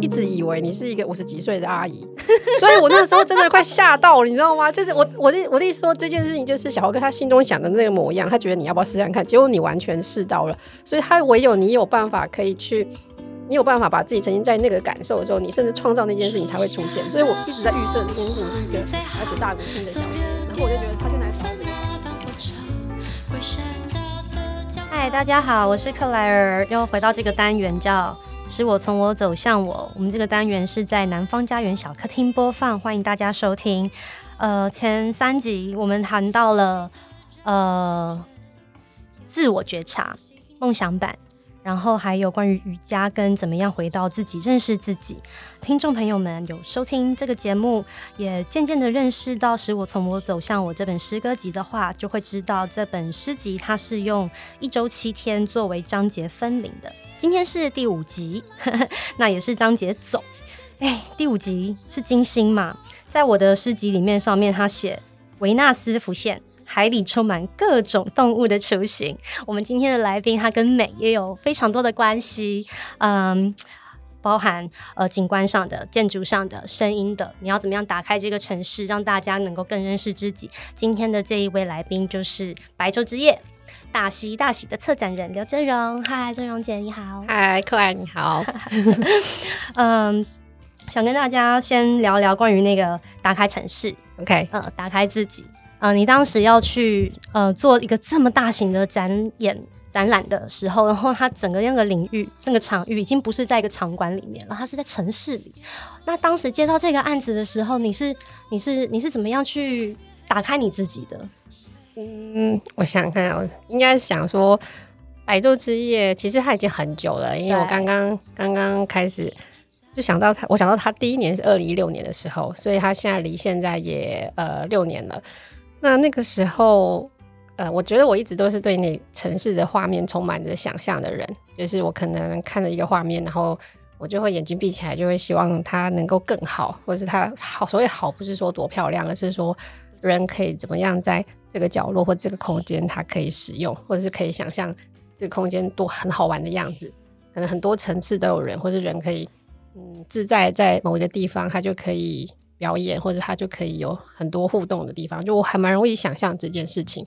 一直以为你是一个五十几岁的阿姨，所以我那时候真的快吓到了，你知道吗？就是我我的我的意思说，这件事情就是小豪哥他心中想的那个模样，他觉得你要不要试试看？结果你完全试到了，所以他唯有你有办法可以去，你有办法把自己曾经在那个感受的时候，你甚至创造那件事情才会出现。所以我一直在预设这件事情是一个白水大鼓厅的小姐，然后我就觉得他就来找嗨，大家好，我是克莱尔，又回到这个单元叫“使我从我走向我”。我们这个单元是在南方家园小客厅播放，欢迎大家收听。呃，前三集我们谈到了呃自我觉察、梦想版。然后还有关于瑜伽跟怎么样回到自己、认识自己，听众朋友们有收听这个节目，也渐渐的认识到《使我从我走向我》这本诗歌集的话，就会知道这本诗集它是用一周七天作为章节分龄的。今天是第五集，那也是章节走。哎，第五集是金星嘛？在我的诗集里面，上面他写维纳斯浮现。海里充满各种动物的雏形。我们今天的来宾，他跟美也有非常多的关系，嗯，包含呃景观上的、建筑上的、声音的。你要怎么样打开这个城市，让大家能够更认识自己？今天的这一位来宾就是白昼之夜大喜大喜的策展人刘真荣。嗨，真荣姐你好。嗨，克莱你好。嗯，想跟大家先聊聊关于那个打开城市。OK，呃，打开自己。呃，你当时要去呃做一个这么大型的展演展览的时候，然后它整个那个领域、那个场域已经不是在一个场馆里面了，它是在城市里。那当时接到这个案子的时候，你是你是你是怎么样去打开你自己的？嗯，我想想看，我应该想说，百昼之夜其实它已经很久了，因为我刚刚刚刚开始就想到他，我想到他第一年是二零一六年的时候，所以他现在离现在也呃六年了。那那个时候，呃，我觉得我一直都是对那城市的画面充满着想象的人，就是我可能看了一个画面，然后我就会眼睛闭起来，就会希望它能够更好，或是它好。所谓好，不是说多漂亮，而是说人可以怎么样在这个角落或这个空间，它可以使用，或者是可以想象这个空间多很好玩的样子。可能很多层次都有人，或是人可以嗯自在在某一个地方，他就可以。表演或者他就可以有很多互动的地方，就我还蛮容易想象这件事情。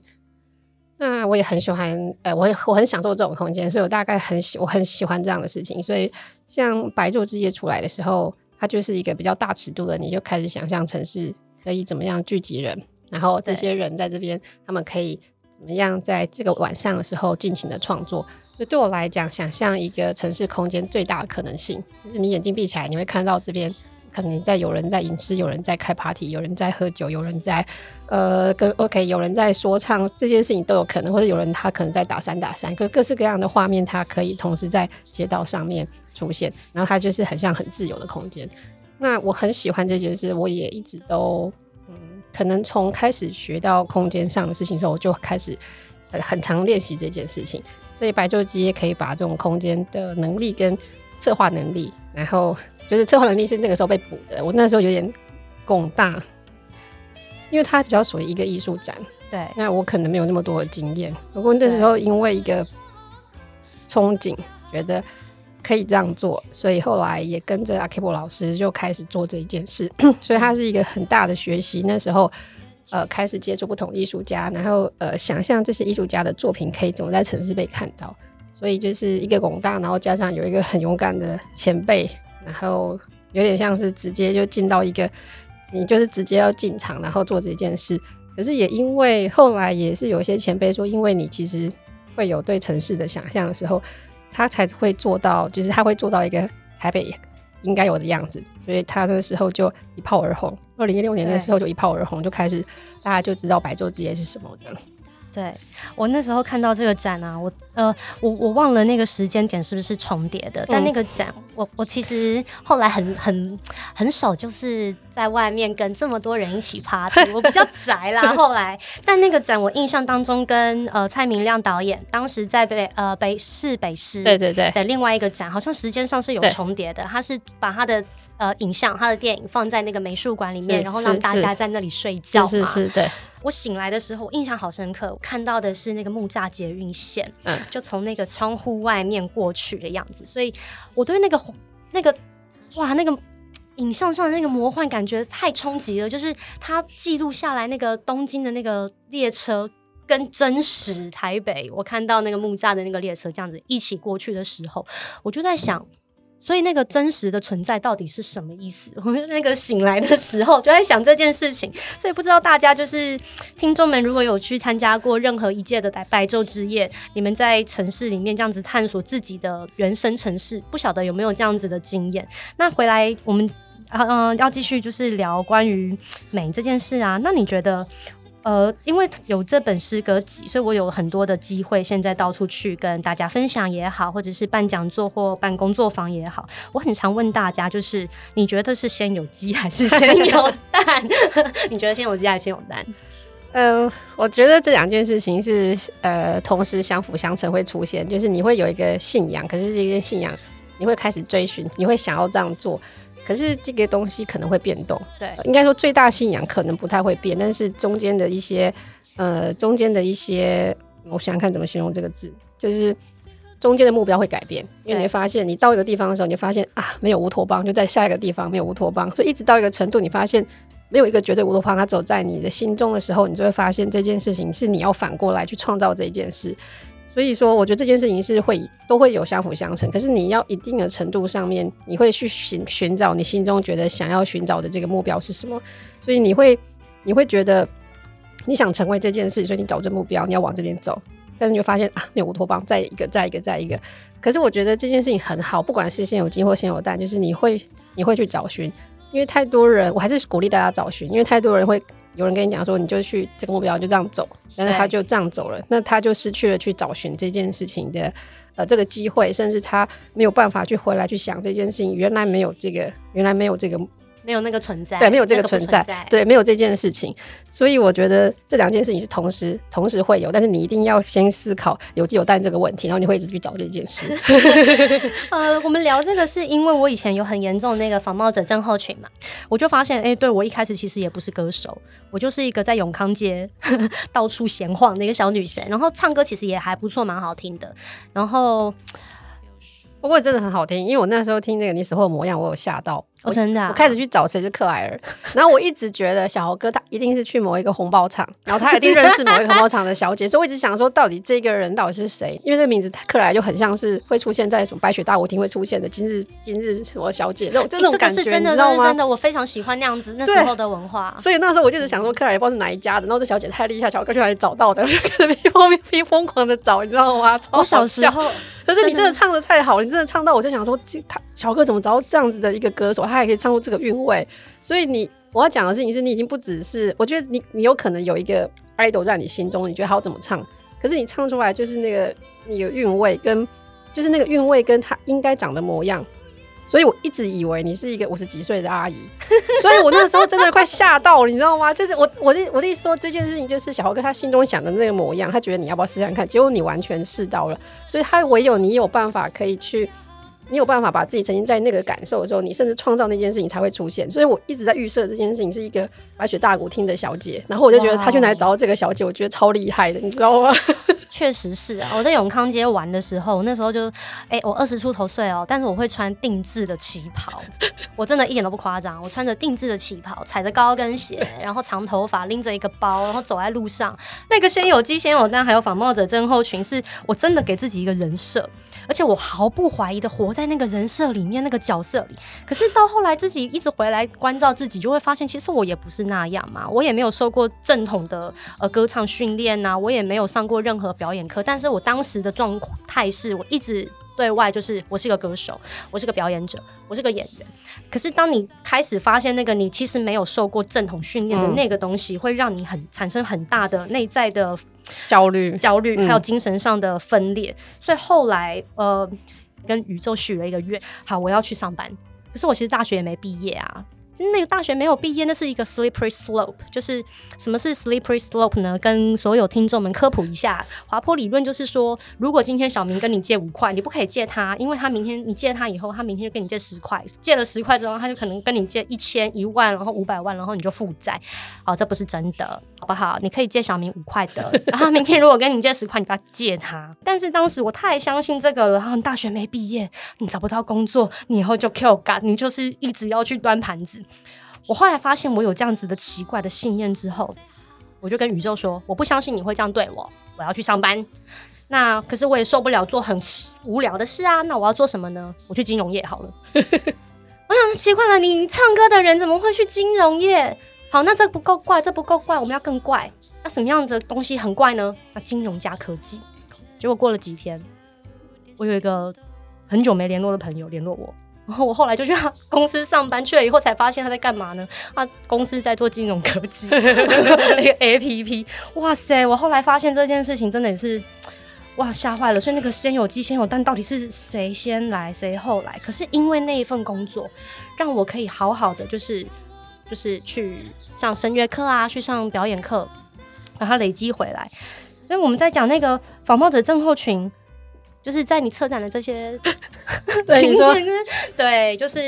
那我也很喜欢，呃，我我很享受这种空间，所以我大概很喜我很喜欢这样的事情。所以像白昼之夜出来的时候，它就是一个比较大尺度的，你就开始想象城市可以怎么样聚集人，然后这些人在这边，他们可以怎么样在这个晚上的时候尽情的创作。就对我来讲，想象一个城市空间最大的可能性，就是你眼睛闭起来，你会看到这边。可能在有人在吟诗，有人在开 party，有人在喝酒，有人在呃跟 OK，有人在说唱，这些事情都有可能，或者有人他可能在打三打三，各各式各样的画面，它可以同时在街道上面出现，然后它就是很像很自由的空间。那我很喜欢这件事，我也一直都嗯，可能从开始学到空间上的事情的时候，我就开始很很常练习这件事情。所以白昼之夜可以把这种空间的能力跟策划能力，然后。就是策划能力是那个时候被补的，我那时候有点拱大，因为它比较属于一个艺术展，对，那我可能没有那么多的经验。不过那时候因为一个憧憬，觉得可以这样做，所以后来也跟着阿 K 波老师就开始做这一件事。所以它是一个很大的学习。那时候呃，开始接触不同艺术家，然后呃，想象这些艺术家的作品可以怎么在城市被看到。所以就是一个拱大，然后加上有一个很勇敢的前辈。然后有点像是直接就进到一个，你就是直接要进场，然后做这件事。可是也因为后来也是有一些前辈说，因为你其实会有对城市的想象的时候，他才会做到，就是他会做到一个台北应该有的样子。所以他那时候就一炮而红。二零一六年的时候就一炮而红，就开始大家就知道白昼之夜是什么的。对，我那时候看到这个展啊，我呃，我我忘了那个时间点是不是重叠的，嗯、但那个展，我我其实后来很很很少就是在外面跟这么多人一起 party，我比较宅啦。后来，但那个展我印象当中跟呃蔡明亮导演当时在北呃北市北师对对对。的另外一个展，好像时间上是有重叠的，他是把他的呃影像他的电影放在那个美术馆里面，然后让大家在那里睡觉嘛，是是，是，是对。我醒来的时候，我印象好深刻。我看到的是那个木栅捷运线，嗯，就从那个窗户外面过去的样子。所以，我对那个那个哇，那个影像上的那个魔幻感觉太冲击了，就是他记录下来那个东京的那个列车跟真实台北，我看到那个木栅的那个列车这样子一起过去的时候，我就在想。所以那个真实的存在到底是什么意思？我 们那个醒来的时候就在想这件事情，所以不知道大家就是听众们如果有去参加过任何一届的白昼之夜，你们在城市里面这样子探索自己的原生城市，不晓得有没有这样子的经验？那回来我们嗯、要继续就是聊关于美这件事啊，那你觉得？呃，因为有这本诗歌集，所以我有很多的机会，现在到处去跟大家分享也好，或者是办讲座或办工作坊也好。我很常问大家，就是你觉得是先有鸡还是先有蛋？你觉得先有鸡还是先有蛋？呃，我觉得这两件事情是呃同时相辅相成会出现，就是你会有一个信仰，可是这些信仰你会开始追寻，你会想要这样做。可是这个东西可能会变动，对，应该说最大信仰可能不太会变，但是中间的一些，呃，中间的一些，我想想看怎么形容这个字，就是中间的目标会改变，因为你会发现，你到一个地方的时候，你就发现啊，没有乌托邦，就在下一个地方没有乌托邦，所以一直到一个程度，你发现没有一个绝对乌托邦，它走在你的心中的时候，你就会发现这件事情是你要反过来去创造这一件事。所以说，我觉得这件事情是会都会有相辅相成。可是你要一定的程度上面，你会去寻寻找你心中觉得想要寻找的这个目标是什么。所以你会你会觉得你想成为这件事，所以你找这目标，你要往这边走。但是你就发现啊，没有乌托邦，再一个，再一个，再一个。可是我觉得这件事情很好，不管是先有鸡或先有蛋，就是你会你会去找寻，因为太多人，我还是鼓励大家找寻，因为太多人会。有人跟你讲说，你就去这个目标就这样走，但是他就这样走了，那他就失去了去找寻这件事情的呃这个机会，甚至他没有办法去回来去想这件事情，原来没有这个，原来没有这个。没有那个存在，对，没有这个存在，那个、在对，没有这件事情，所以我觉得这两件事情是同时同时会有，但是你一定要先思考有鸡有蛋这个问题，然后你会一直去找这件事。呃，我们聊这个是因为我以前有很严重的那个仿冒者症候群嘛，我就发现，哎、欸，对我一开始其实也不是歌手，我就是一个在永康街 到处闲晃的一个小女生，然后唱歌其实也还不错，蛮好听的，然后不过真的很好听，因为我那时候听那个你死后的模样，我有吓到。我真的、啊，我开始去找谁是克莱尔，然后我一直觉得小豪哥他一定是去某一个红包场，然后他一定认识某一个红包场的小姐，所以我一直想说，到底这个人到底是谁？因为这个名字克莱就很像是会出现在什么白雪大舞厅会出现的今日今日什么小姐那种，就那种感觉，欸、真的你知道吗？真的，我非常喜欢那样子那时候的文化。所以那时候我就一直想说，克莱尔不知道是哪一家的，然后这小姐太厉害，小豪哥去哪里找到的？就开始拼命拼疯狂的找，你知道吗？我小时候，可是你真的唱的太好，你真的唱到我就想说，他小豪哥怎么找到这样子的一个歌手，他还可以唱出这个韵味，所以你我要讲的事情是你已经不只是，我觉得你你有可能有一个 idol 在你心中，你觉得他要怎么唱，可是你唱出来就是那个你的韵味跟就是那个韵味跟他应该长的模样，所以我一直以为你是一个五十几岁的阿姨，所以我那时候真的快吓到了，你知道吗？就是我我的我的意思说这件事情就是小豪哥他心中想的那个模样，他觉得你要不要试试看，结果你完全试到了，所以他唯有你有办法可以去。你有办法把自己沉浸在那个感受的时候，你甚至创造那件事情才会出现。所以我一直在预设这件事情是一个白雪大舞厅的小姐，然后我就觉得她去哪里找到这个小姐，我觉得超厉害的，你知道吗？确实是啊，我在永康街玩的时候，那时候就，哎、欸，我二十出头岁哦，但是我会穿定制的旗袍，我真的一点都不夸张，我穿着定制的旗袍，踩着高跟鞋，然后长头发，拎着一个包，然后走在路上，那个先有鸡先有蛋，还有仿冒者症候群，是我真的给自己一个人设，而且我毫不怀疑的活在那个人设里面，那个角色里。可是到后来自己一直回来关照自己，就会发现其实我也不是那样嘛，我也没有受过正统的呃歌唱训练呐，我也没有上过任何表。表演课，但是我当时的状态是我一直对外就是我是一个歌手，我是个表演者，我是个演员。可是当你开始发现那个你其实没有受过正统训练的那个东西，会让你很产生很大的内在的焦虑、焦虑，还有精神上的分裂。所以后来呃，跟宇宙许了一个愿，好，我要去上班。可是我其实大学也没毕业啊。那个大学没有毕业，那是一个 slippery slope。就是什么是 slippery slope 呢？跟所有听众们科普一下，滑坡理论就是说，如果今天小明跟你借五块，你不可以借他，因为他明天你借他以后，他明天就跟你借十块，借了十块之后，他就可能跟你借一千、一万，然后五百万，然后你就负债。好，这不是真的，好不好？你可以借小明五块的，然 后明天如果跟你借十块，你不要借他。但是当时我太相信这个了，然后你大学没毕业，你找不到工作，你以后就 Q 干，你就是一直要去端盘子。我后来发现我有这样子的奇怪的信念之后，我就跟宇宙说，我不相信你会这样对我，我要去上班。那可是我也受不了做很无聊的事啊，那我要做什么呢？我去金融业好了。我想奇怪了，你唱歌的人怎么会去金融业？好，那这不够怪，这不够怪，我们要更怪。那什么样的东西很怪呢？那金融加科技。结果过了几天，我有一个很久没联络的朋友联络我。然后我后来就去他公司上班，去了以后才发现他在干嘛呢？他公司在做金融科技 那个 APP。哇塞！我后来发现这件事情真的也是哇吓坏了。所以那个先有鸡先有蛋，到底是谁先来谁后来？可是因为那一份工作，让我可以好好的就是就是去上声乐课啊，去上表演课，把它累积回来。所以我们在讲那个仿冒者症候群。就是在你策展的这些 情况，对，就是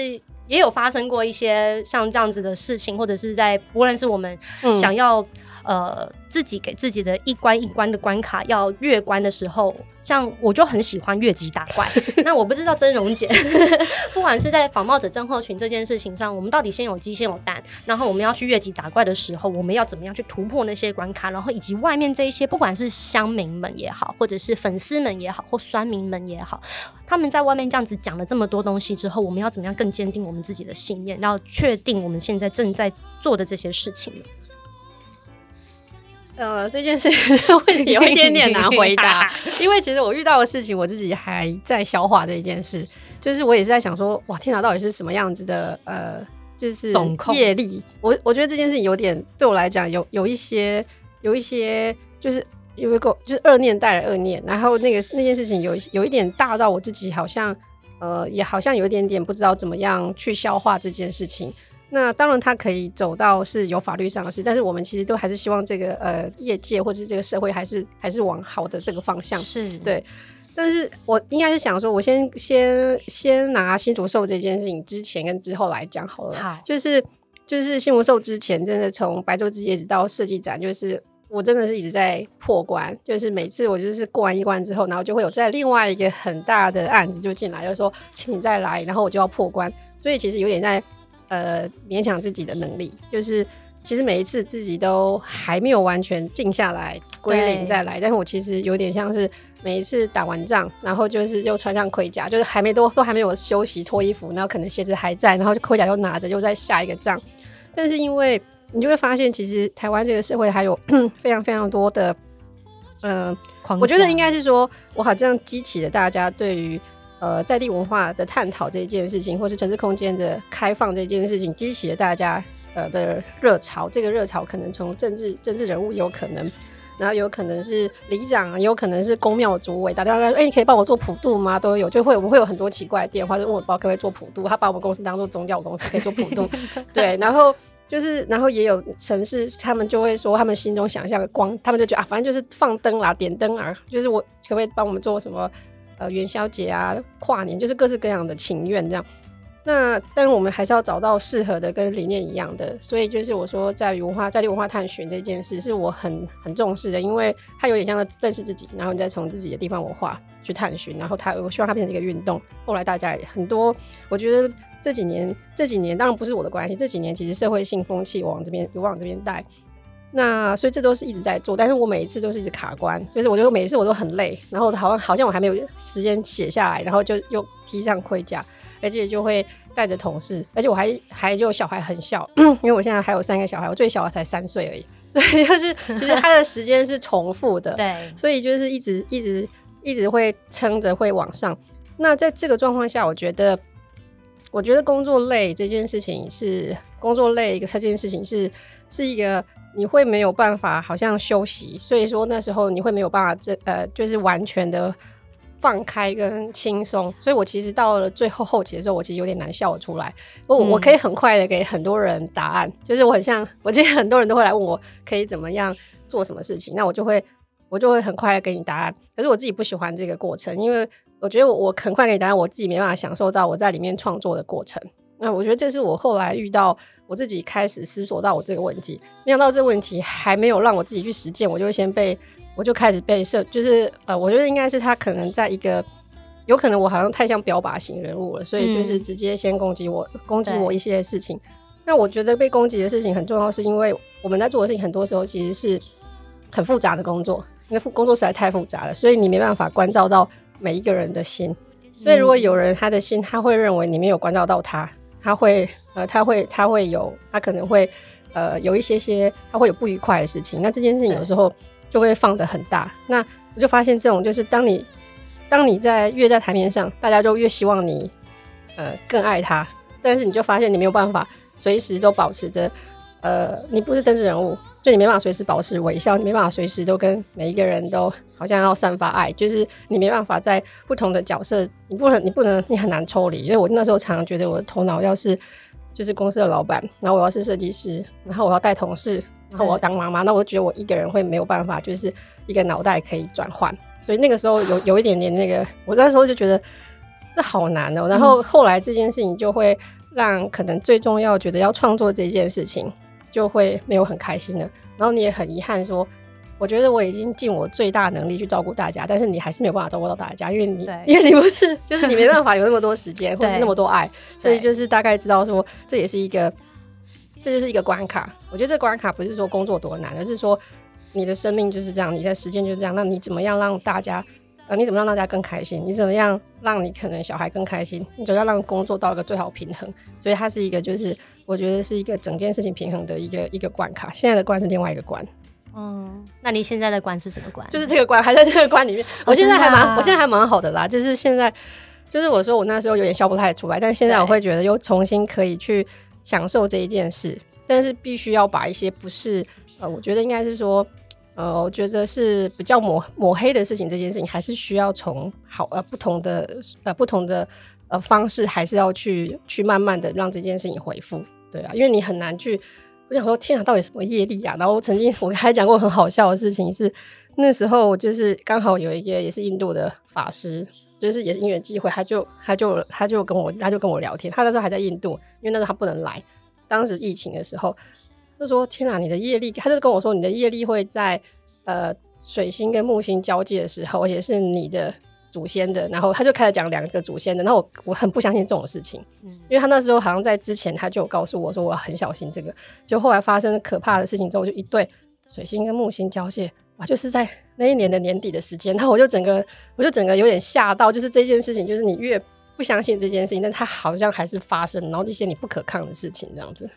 也有发生过一些像这样子的事情，或者是在无论是我们想要、嗯、呃自己给自己的一关一关的关卡要越关的时候。像我就很喜欢越级打怪，那我不知道真荣姐，不管是在仿冒者症候群这件事情上，我们到底先有鸡先有蛋，然后我们要去越级打怪的时候，我们要怎么样去突破那些关卡，然后以及外面这一些不管是乡民们也好，或者是粉丝们也好，或酸民们也好，他们在外面这样子讲了这么多东西之后，我们要怎么样更坚定我们自己的信念，要确定我们现在正在做的这些事情呢？呃，这件事问题 有一点点难回答，因为其实我遇到的事情，我自己还在消化这一件事。就是我也是在想说，哇，天哪，到底是什么样子的？呃，就是业力。我我觉得这件事情有点对我来讲，有有一些有一些，就是有一个就是恶念带来恶念，然后那个那件事情有有一点大到我自己好像呃，也好像有一点点不知道怎么样去消化这件事情。那当然，他可以走到是有法律上的事，但是我们其实都还是希望这个呃业界或者是这个社会还是还是往好的这个方向。是对，但是我应该是想说，我先先先拿新竹兽这件事情之前跟之后来讲好了。好，就是就是新竹兽之前，真的从白昼之夜直到设计展，就是我真的是一直在破关，就是每次我就是过完一关之后，然后就会有在另外一个很大的案子就进来，就是说请你再来，然后我就要破关，所以其实有点在。呃，勉强自己的能力，就是其实每一次自己都还没有完全静下来归零再来，但是我其实有点像是每一次打完仗，然后就是又穿上盔甲，就是还没都都还没有休息脱衣服，然后可能鞋子还在，然后盔甲又拿着又在下一个仗。但是因为你就会发现，其实台湾这个社会还有 非常非常多的，嗯、呃，我觉得应该是说，我好像激起了大家对于。呃，在地文化的探讨这件事情，或是城市空间的开放这件事情，激起了大家呃的热潮。这个热潮可能从政治政治人物有可能，然后有可能是里长，也有可能是公庙主委，打电话说：“哎、欸，你可以帮我做普渡吗？”都有，就会我们会有很多奇怪的电话，就问我包可不可以做普渡。他把我们公司当做宗教公司，可以做普渡。对，然后就是，然后也有城市，他们就会说，他们心中想象的光，他们就觉得啊，反正就是放灯啦，点灯啊，就是我可不可以帮我们做什么？呃，元宵节啊，跨年就是各式各样的情愿这样。那但是我们还是要找到适合的，跟理念一样的。所以就是我说，在文化，在地文化探寻这件事，是我很很重视的，因为它有点像认识自己，然后你再从自己的地方文化去探寻，然后它，我希望它变成一个运动。后来大家也很多，我觉得这几年这几年当然不是我的关系，这几年其实社会性风气往这边有往这边带。那所以这都是一直在做，但是我每一次都是一直卡关，就是我觉得每一次我都很累，然后好像好像我还没有时间写下来，然后就又披上盔甲，而且就会带着同事，而且我还还就小孩很小，因为我现在还有三个小孩，我最小的才三岁而已，所以就是其实他的时间是重复的，对，所以就是一直一直一直会撑着会往上。那在这个状况下，我觉得我觉得工作累这件事情是工作累一个这件事情是是一个。你会没有办法，好像休息，所以说那时候你会没有办法，这呃，就是完全的放开跟轻松，所以我其实到了最后后期的时候，我其实有点难笑出来。我、嗯、我可以很快的给很多人答案，就是我很像，我记得很多人都会来问我可以怎么样做什么事情，那我就会我就会很快的给你答案。可是我自己不喜欢这个过程，因为我觉得我我很快给你答案，我自己没办法享受到我在里面创作的过程。那我觉得这是我后来遇到我自己开始思索到我这个问题，没想到这个问题还没有让我自己去实践，我就会先被。我就开始被设，就是呃，我觉得应该是他可能在一个，有可能我好像太像标靶型人物了，所以就是直接先攻击我，嗯、攻击我一些事情。那我觉得被攻击的事情很重要，是因为我们在做的事情很多时候其实是很复杂的工作，因为工作实在太复杂了，所以你没办法关照到每一个人的心。所以如果有人他的心，他会认为你没有关照到他，他会呃，他会他会有，他可能会呃有一些些，他会有不愉快的事情。那这件事情有时候。就会放得很大，那我就发现这种就是当你当你在越在台面上，大家就越希望你呃更爱他，但是你就发现你没有办法随时都保持着呃你不是真实人物，就你没办法随时保持微笑，你没办法随时都跟每一个人都好像要散发爱，就是你没办法在不同的角色，你不能你不能你很难抽离，因为我那时候常常觉得我的头脑要是就是公司的老板，然后我要是设计师，然后我要带同事。然后我要当妈妈，那我就觉得我一个人会没有办法，就是一个脑袋可以转换，所以那个时候有有一点点那个，我那时候就觉得这好难哦。然后后来这件事情就会让可能最重要觉得要创作这件事情就会没有很开心的。然后你也很遗憾说，我觉得我已经尽我最大能力去照顾大家，但是你还是没有办法照顾到大家，因为你 因为你不是就是你没办法有那么多时间 或者是那么多爱，所以就是大概知道说这也是一个。这就是一个关卡，我觉得这关卡不是说工作多难，而是说你的生命就是这样，你的时间就是这样。那你怎么样让大家，呃，你怎么让大家更开心？你怎么样让你可能小孩更开心？你总要让工作到一个最好平衡。所以它是一个，就是我觉得是一个整件事情平衡的一个一个关卡。现在的关是另外一个关。嗯，那你现在的关是什么关？就是这个关还在这个关里面。我现在还蛮，啊、我现在还蛮好的啦。就是现在，就是我说我那时候有点笑不太出来，但现在我会觉得又重新可以去。享受这一件事，但是必须要把一些不是呃，我觉得应该是说，呃，我觉得是比较抹抹黑的事情，这件事情还是需要从好呃不同的呃不同的呃方式，还是要去去慢慢的让这件事情恢复，对啊，因为你很难去，我想说天啊，到底什么业力啊？然后曾经我还讲过很好笑的事情是，那时候就是刚好有一个也是印度的法师。就是也是因缘际会，他就他就他就跟我他就跟我聊天，他那时候还在印度，因为那时候他不能来。当时疫情的时候，就说：“天哪，你的业力！”他就跟我说：“你的业力会在呃水星跟木星交界的时候，而且是你的祖先的。”然后他就开始讲两个祖先的。然后我我很不相信这种事情，嗯，因为他那时候好像在之前他就有告诉我说我很小心这个。就后来发生可怕的事情之后，就一对水星跟木星交界，哇，就是在。那一年的年底的时间，然后我就整个，我就整个有点吓到，就是这件事情，就是你越不相信这件事情，但它好像还是发生，然后一些你不可抗的事情这样子。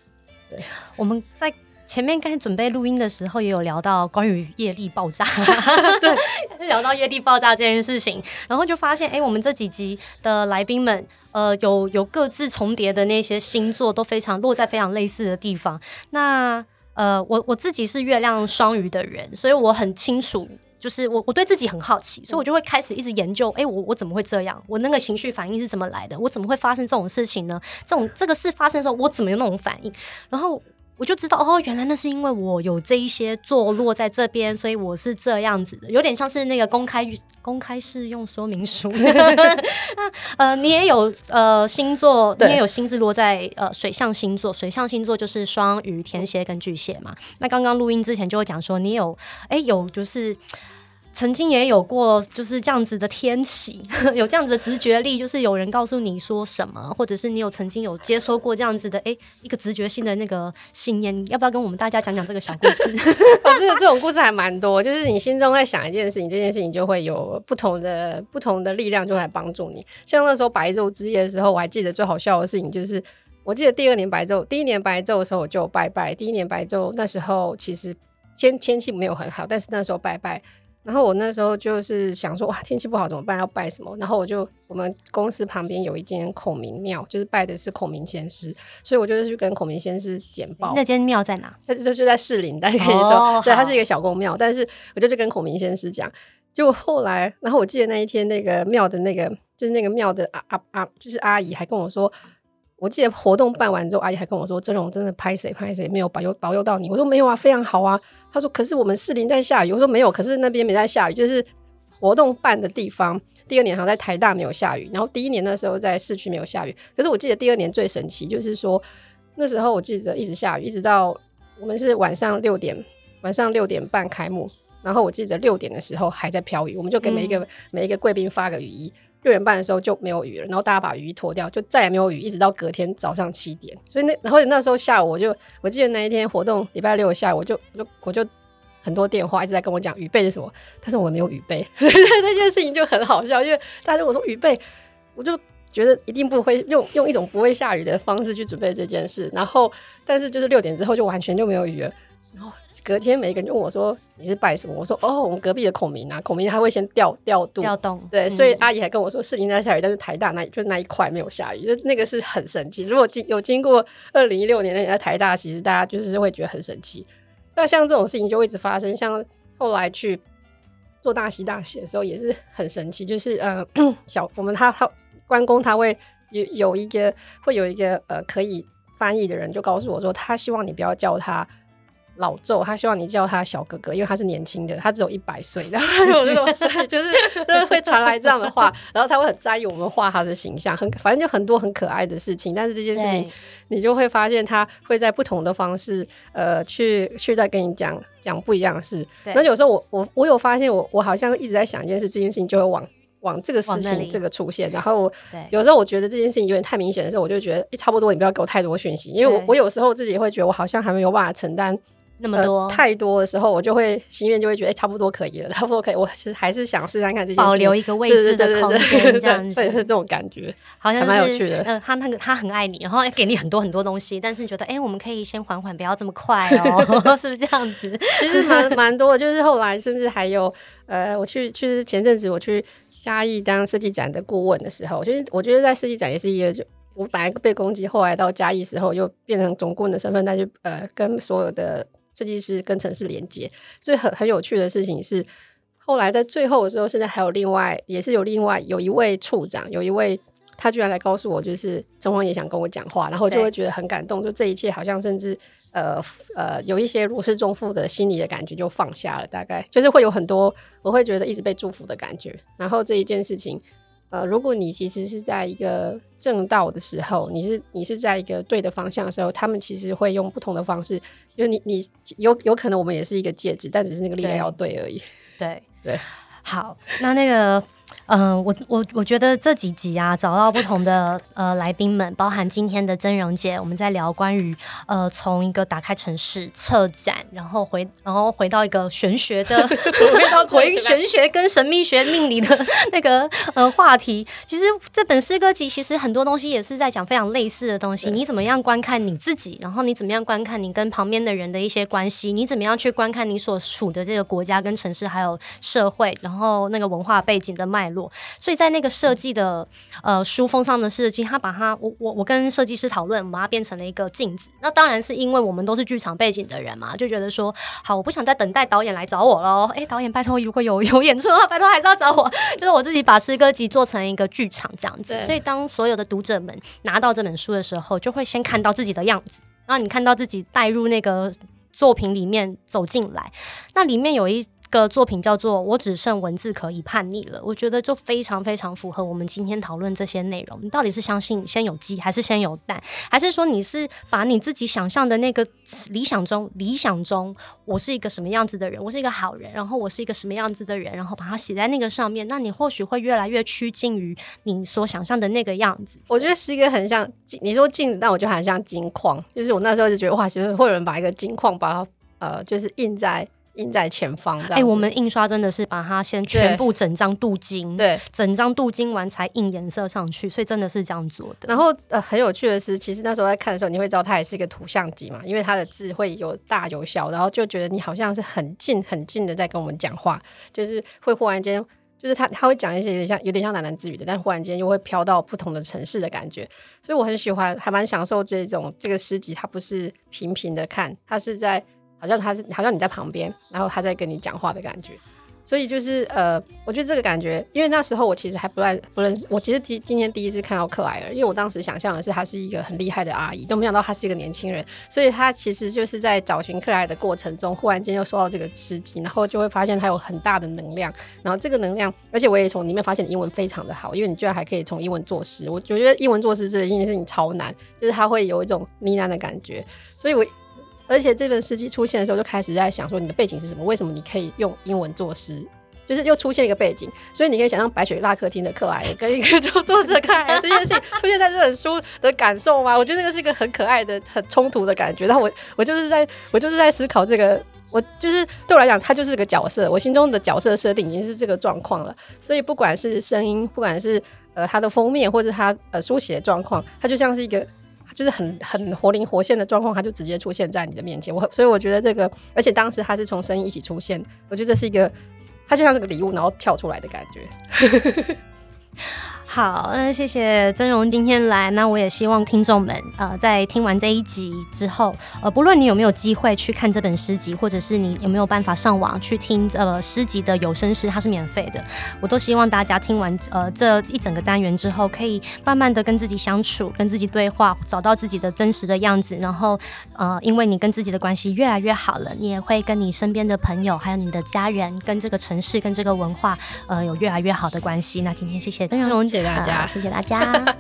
对，我们在前面刚才准备录音的时候，也有聊到关于业力爆炸，对，聊到业力爆炸这件事情，然后就发现，哎、欸，我们这几集的来宾们，呃，有有各自重叠的那些星座，都非常落在非常类似的地方。那呃，我我自己是月亮双鱼的人，所以我很清楚。就是我，我对自己很好奇，所以我就会开始一直研究，哎、欸，我我怎么会这样？我那个情绪反应是怎么来的？我怎么会发生这种事情呢？这种这个事发生的时候，我怎么有那种反应？然后我就知道，哦，原来那是因为我有这一些坐落在这边，所以我是这样子的，有点像是那个公开公开试用说明书。那呃，你也有呃星座，你也有星是落在呃水象星座，水象星座就是双鱼、天蝎跟巨蟹嘛。那刚刚录音之前就会讲说，你有哎、欸、有就是。曾经也有过就是这样子的天启，有这样子的直觉力，就是有人告诉你说什么，或者是你有曾经有接收过这样子的，哎、一个直觉性的那个信念，要不要跟我们大家讲讲这个小故事？哦，这个这种故事还蛮多，就是你心中在想一件事情，这件事情就会有不同的不同的力量就来帮助你。像那时候白昼之夜的时候，我还记得最好笑的事情就是，我记得第二年白昼，第一年白昼的时候我就拜拜，第一年白昼那时候其实天天气没有很好，但是那时候拜拜。然后我那时候就是想说，哇，天气不好怎么办？要拜什么？然后我就我们公司旁边有一间孔明庙，就是拜的是孔明先师，所以我就是去跟孔明先师简报。那间庙在哪？它就就在士林，大家可以说，哦、对，它是一个小公庙。但是我就去跟孔明先师讲，结果后来，然后我记得那一天那个庙的那个就是那个庙的阿阿阿，就是阿姨还跟我说，我记得活动办完之后，阿姨还跟我说，真荣真的拍谁拍谁没有保佑保佑到你。我说没有啊，非常好啊。她说可是我们士林在下雨。我说没有，可是那边没在下雨，就是活动办的地方。第二年好像在台大没有下雨，然后第一年那时候在市区没有下雨。可是我记得第二年最神奇，就是说那时候我记得一直下雨，一直到我们是晚上六点，晚上六点半开幕，然后我记得六点的时候还在飘雨，我们就给每一个、嗯、每一个贵宾发个雨衣。六点半的时候就没有雨了，然后大家把雨衣脱掉，就再也没有雨，一直到隔天早上七点。所以那然后那时候下午我就我记得那一天活动礼拜六下午我就我就我就。很多电话一直在跟我讲雨备是什么，但是我没有雨备，这件事情就很好笑，因为大家我说雨备，我就觉得一定不会用用一种不会下雨的方式去准备这件事。然后，但是就是六点之后就完全就没有雨了。然后隔天每一个人就问我说：“你是拜什么？”我说：“哦，我们隔壁的孔明啊，孔明他会先调调度调动。”对，嗯、所以阿姨还跟我说：“士林在下雨，但是台大那就那一块没有下雨，就那个是很神奇。如果经有经过二零一六年那年在台大，其实大家就是会觉得很神奇。”那像这种事情就会一直发生，像后来去做大喜大喜的时候也是很神奇，就是呃 小我们他他关公他会有有一个会有一个呃可以翻译的人就告诉我说，他希望你不要叫他。老赵，他希望你叫他小哥哥，因为他是年轻的，他只有一百岁，然后有这种就是 就是会传来这样的话，然后他会很在意我们画他的形象，很反正就很多很可爱的事情，但是这件事情你就会发现他会在不同的方式，呃，去去在跟你讲讲不一样的事。那有时候我我我有发现我我好像一直在想一件事，这件事情就会往往这个事情这个出现，然后有时候我觉得这件事情有点太明显的时候，我就觉得差不多，你不要给我太多讯息，因为我我有时候自己会觉得我好像还没有办法承担。那么多、呃、太多的时候，我就会心里面就会觉得，差不多可以了，差不多可以。我是还是想试试看这些，保留一个位置的空间，这样子，对，是这种感觉，好像蛮有趣的。嗯、呃，他那个他很爱你，然后给你很多很多东西，但是你觉得，哎、欸，我们可以先缓缓，不要这么快哦，是不是这样子？其实蛮蛮多的，就是后来甚至还有，呃，我去，就是前阵子我去嘉义当设计展的顾问的时候，就是我觉得在设计展也是一个，就我本来被攻击，后来到嘉义时候又变成总顾问的身份，再去呃跟所有的。设计师跟城市连接，所以很很有趣的事情是，后来在最后的时候，现在还有另外，也是有另外有一位处长，有一位他居然来告诉我，就是陈黄也想跟我讲话，然后就会觉得很感动，就这一切好像甚至呃呃有一些如释重负的心理的感觉就放下了，大概就是会有很多我会觉得一直被祝福的感觉，然后这一件事情。呃，如果你其实是在一个正道的时候，你是你是在一个对的方向的时候，他们其实会用不同的方式，因为你你有有可能我们也是一个介质，但只是那个力量要对而已。对对，对好，那那个。嗯、呃，我我我觉得这几集啊，找到不同的呃来宾们，包含今天的真荣姐，我们在聊关于呃从一个打开城市策展，然后回然后回到一个玄学的，回到回玄学跟神秘学命理的那个呃话题。其实这本诗歌集其实很多东西也是在讲非常类似的东西。你怎么样观看你自己，然后你怎么样观看你跟旁边的人的一些关系，你怎么样去观看你所处的这个国家跟城市还有社会，然后那个文化背景的脉络。所以在那个设计的呃书封上的设计，他把它我我我跟设计师讨论，我们把它变成了一个镜子。那当然是因为我们都是剧场背景的人嘛，就觉得说好，我不想再等待导演来找我喽。哎、欸，导演拜托，如果有有演出的话，拜托还是要找我。就是我自己把诗歌集做成一个剧场这样子。所以当所有的读者们拿到这本书的时候，就会先看到自己的样子，然后你看到自己带入那个作品里面走进来，那里面有一。个作品叫做《我只剩文字可以叛逆了》，我觉得就非常非常符合我们今天讨论这些内容。你到底是相信先有鸡还是先有蛋，还是说你是把你自己想象的那个理想中理想中我是一个什么样子的人，我是一个好人，然后我是一个什么样子的人，然后把它写在那个上面，那你或许会越来越趋近于你所想象的那个样子。我觉得是一个很像你说镜子，但我觉得很像金矿，就是我那时候就觉得哇，就是会有人把一个金矿把它呃，就是印在。印在前方，哎、欸，我们印刷真的是把它先全部整张镀金，对，整张镀金完才印颜色上去，所以真的是这样做的。然后呃，很有趣的是，其实那时候在看的时候，你会知道它也是一个图像集嘛，因为它的字会有大有小，然后就觉得你好像是很近很近的在跟我们讲话，就是会忽然间，就是他他会讲一些有点像有点像喃喃自语的，但忽然间又会飘到不同的城市的感觉，所以我很喜欢，还蛮享受这种这个诗集，它不是平平的看，它是在。好像他是，好像你在旁边，然后他在跟你讲话的感觉。所以就是呃，我觉得这个感觉，因为那时候我其实还不认不认识，我其实今今天第一次看到克莱尔，因为我当时想象的是她是一个很厉害的阿姨，都没想到她是一个年轻人，所以她其实就是在找寻克莱尔的过程中，忽然间就收到这个诗集，然后就会发现她有很大的能量，然后这个能量，而且我也从里面发现英文非常的好，因为你居然还可以从英文作诗，我我觉得英文作诗这件事情超难，就是它会有一种呢喃的感觉，所以我。而且这本诗集出现的时候，就开始在想说你的背景是什么？为什么你可以用英文作诗？就是又出现一个背景，所以你可以想象白雪拉客厅的克莱跟一个做作者克莱尔这件事情出现在这本书的感受吗？我觉得那个是一个很可爱的、很冲突的感觉。然后我我就是在我就是在思考这个，我就是对我来讲，他就是个角色，我心中的角色设定已经是这个状况了。所以不管是声音，不管是呃他的封面，或者他呃书写状况，它就像是一个。就是很很活灵活现的状况，他就直接出现在你的面前。我所以我觉得这个，而且当时他是从声音一起出现，我觉得这是一个，他就像这个礼物，然后跳出来的感觉。好，那谢谢曾荣今天来。那我也希望听众们，呃，在听完这一集之后，呃，不论你有没有机会去看这本诗集，或者是你有没有办法上网去听呃诗集的有声诗，它是免费的。我都希望大家听完呃这一整个单元之后，可以慢慢的跟自己相处，跟自己对话，找到自己的真实的样子。然后，呃，因为你跟自己的关系越来越好了，你也会跟你身边的朋友，还有你的家人，跟这个城市，跟这个文化，呃，有越来越好的关系。那今天谢谢曾荣。姐大家，谢谢大家。